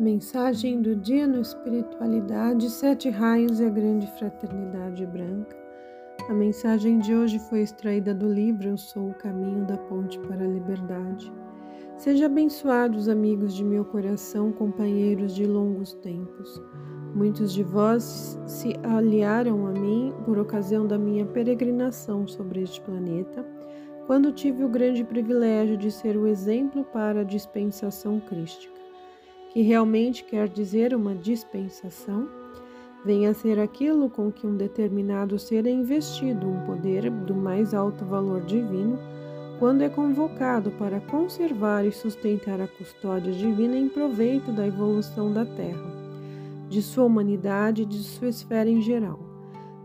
Mensagem do dia no Espiritualidade, Sete Raios e a Grande Fraternidade Branca. A mensagem de hoje foi extraída do livro Eu Sou o Caminho da Ponte para a Liberdade. Seja abençoados, amigos de meu coração, companheiros de longos tempos. Muitos de vós se aliaram a mim por ocasião da minha peregrinação sobre este planeta, quando tive o grande privilégio de ser o exemplo para a dispensação crística que realmente quer dizer uma dispensação, venha a ser aquilo com que um determinado ser é investido um poder do mais alto valor divino, quando é convocado para conservar e sustentar a custódia divina em proveito da evolução da Terra, de sua humanidade e de sua esfera em geral.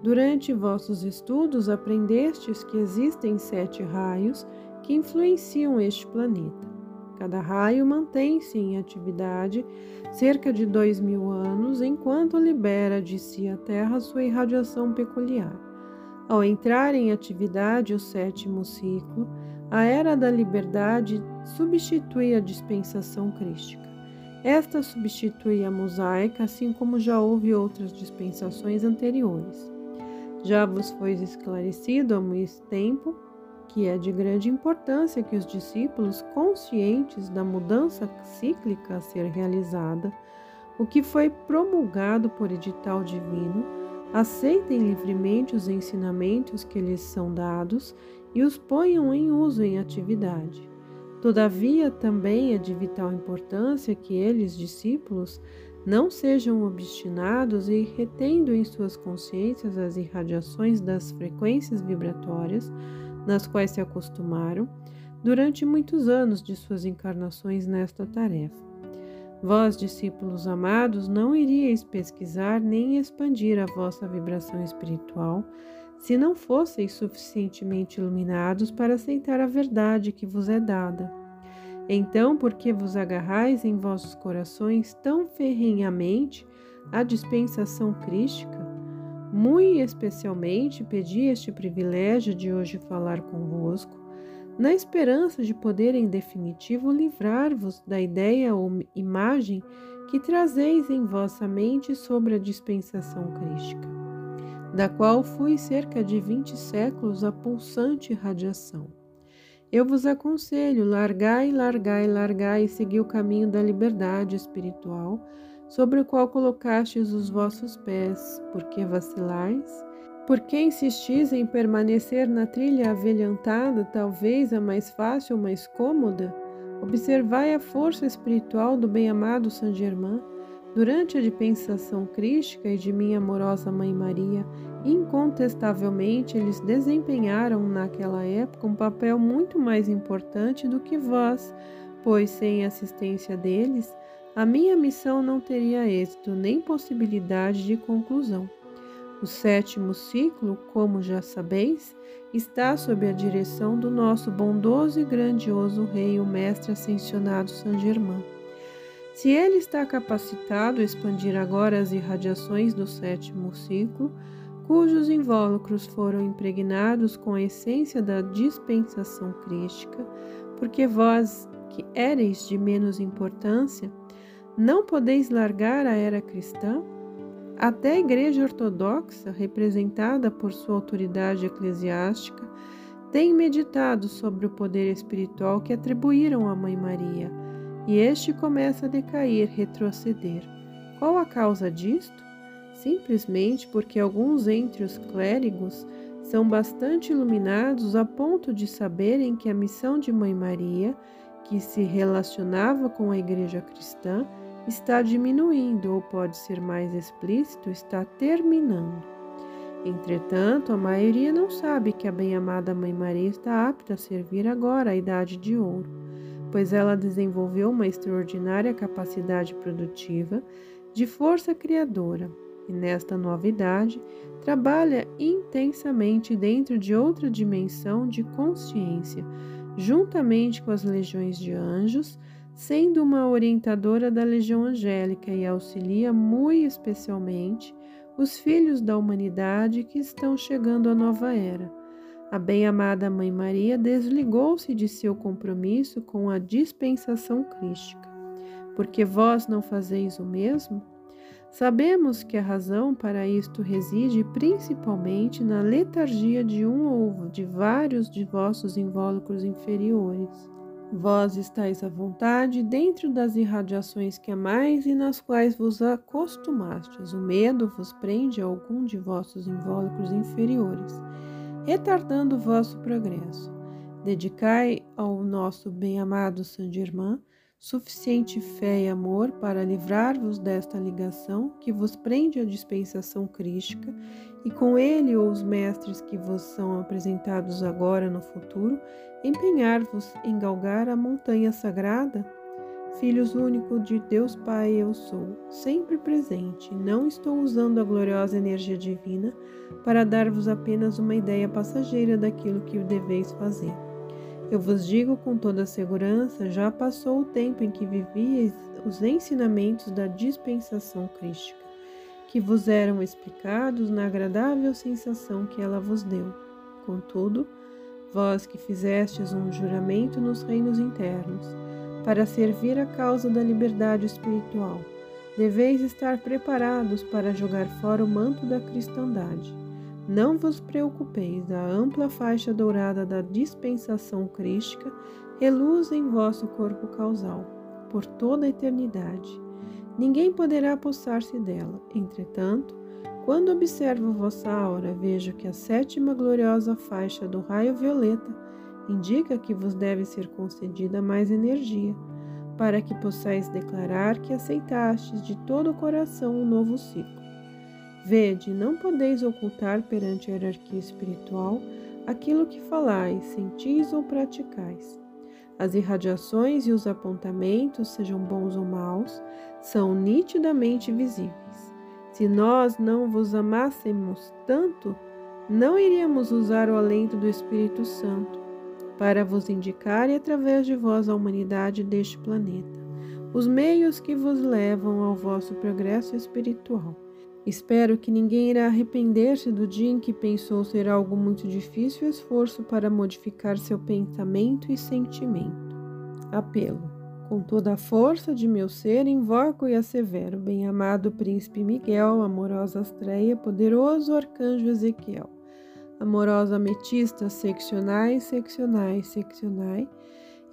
Durante vossos estudos aprendestes que existem sete raios que influenciam este planeta. Cada raio mantém-se em atividade cerca de dois mil anos, enquanto libera de si a Terra sua irradiação peculiar. Ao entrar em atividade o sétimo ciclo, a era da liberdade substitui a dispensação crística. Esta substitui a mosaica, assim como já houve outras dispensações anteriores. Já vos foi esclarecido há muito tempo que é de grande importância que os discípulos, conscientes da mudança cíclica a ser realizada, o que foi promulgado por edital divino, aceitem livremente os ensinamentos que lhes são dados e os ponham em uso em atividade. Todavia, também é de vital importância que eles, discípulos, não sejam obstinados e retendo em suas consciências as irradiações das frequências vibratórias nas quais se acostumaram durante muitos anos de suas encarnações nesta tarefa. Vós, discípulos amados, não iríeis pesquisar nem expandir a vossa vibração espiritual se não fosseis suficientemente iluminados para aceitar a verdade que vos é dada. Então, por que vos agarrais em vossos corações tão ferrenhamente à dispensação crística? Muito especialmente pedi este privilégio de hoje falar convosco, na esperança de poder em definitivo livrar-vos da ideia ou imagem que trazeis em vossa mente sobre a dispensação crística, da qual fui cerca de vinte séculos a pulsante radiação. Eu vos aconselho, largai, largai, largai e segui o caminho da liberdade espiritual, sobre o qual colocastes os vossos pés, porque vacilais? Por que insistis em permanecer na trilha avelhantada, talvez a mais fácil mais cômoda? Observai a força espiritual do bem-amado Saint Germain. Durante a dispensação crística e de minha amorosa Mãe Maria, incontestavelmente eles desempenharam naquela época um papel muito mais importante do que vós, pois sem assistência deles, a minha missão não teria êxito nem possibilidade de conclusão. O sétimo ciclo, como já sabeis, está sob a direção do nosso bondoso e grandioso Rei, o Mestre Ascensionado Saint Germain. Se ele está capacitado a expandir agora as irradiações do sétimo ciclo, cujos invólucros foram impregnados com a essência da dispensação crística, porque vós, que éreis de menos importância, não podeis largar a era cristã? Até a Igreja Ortodoxa, representada por sua autoridade eclesiástica, tem meditado sobre o poder espiritual que atribuíram à Mãe Maria, e este começa a decair, retroceder. Qual a causa disto? Simplesmente porque alguns entre os clérigos são bastante iluminados a ponto de saberem que a missão de Mãe Maria, que se relacionava com a Igreja cristã, está diminuindo, ou pode ser mais explícito, está terminando. Entretanto, a maioria não sabe que a bem-amada Mãe Maria está apta a servir agora a Idade de Ouro, pois ela desenvolveu uma extraordinária capacidade produtiva de força criadora e, nesta nova idade, trabalha intensamente dentro de outra dimensão de consciência, juntamente com as legiões de anjos sendo uma orientadora da Legião Angélica e auxilia muito especialmente os filhos da humanidade que estão chegando à nova era. A bem-amada Mãe Maria desligou-se de seu compromisso com a dispensação crística. porque vós não fazeis o mesmo? Sabemos que a razão para isto reside principalmente na letargia de um ou de vários de vossos invólucros inferiores. Vós estáis à vontade dentro das irradiações que amais e nas quais vos acostumastes. O medo vos prende a algum de vossos invólucros inferiores, retardando o vosso progresso. Dedicai ao nosso bem-amado Saint-Germain suficiente fé e amor para livrar-vos desta ligação que vos prende à dispensação crística, e com ele ou os mestres que vos são apresentados agora no futuro, empenhar-vos em galgar a montanha sagrada? Filhos único de Deus Pai eu sou, sempre presente, não estou usando a gloriosa energia divina para dar-vos apenas uma ideia passageira daquilo que deveis fazer. Eu vos digo com toda segurança: já passou o tempo em que vivíeis os ensinamentos da dispensação crística, que vos eram explicados na agradável sensação que ela vos deu. Contudo, vós que fizestes um juramento nos reinos internos, para servir a causa da liberdade espiritual, deveis estar preparados para jogar fora o manto da cristandade não vos preocupeis, a ampla faixa dourada da dispensação crística reluz em vosso corpo causal, por toda a eternidade. Ninguém poderá apossar-se dela. Entretanto, quando observo vossa aura, vejo que a sétima gloriosa faixa do raio violeta indica que vos deve ser concedida mais energia, para que possais declarar que aceitastes de todo o coração o um novo ciclo. Vede, não podeis ocultar perante a hierarquia espiritual aquilo que falais, sentis ou praticais. As irradiações e os apontamentos, sejam bons ou maus, são nitidamente visíveis. Se nós não vos amássemos tanto, não iríamos usar o alento do Espírito Santo para vos indicar e através de vós a humanidade deste planeta, os meios que vos levam ao vosso progresso espiritual. Espero que ninguém irá arrepender-se do dia em que pensou ser algo muito difícil o esforço para modificar seu pensamento e sentimento. Apelo. Com toda a força de meu ser, invoco e assevero, bem-amado Príncipe Miguel, amorosa Astreia, poderoso Arcanjo Ezequiel, amorosa Ametista, seccionai, seccionai, seccionai,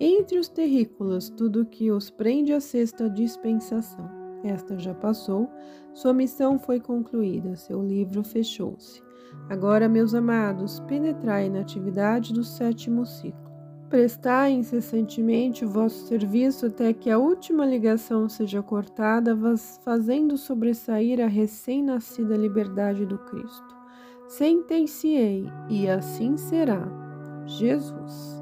entre os terrícolas, tudo que os prende à sexta dispensação esta já passou, sua missão foi concluída, seu livro fechou-se. Agora, meus amados, penetrai na atividade do sétimo ciclo. Prestai incessantemente o vosso serviço até que a última ligação seja cortada, fazendo sobressair a recém-nascida liberdade do Cristo. Sentenciei, e assim será. Jesus.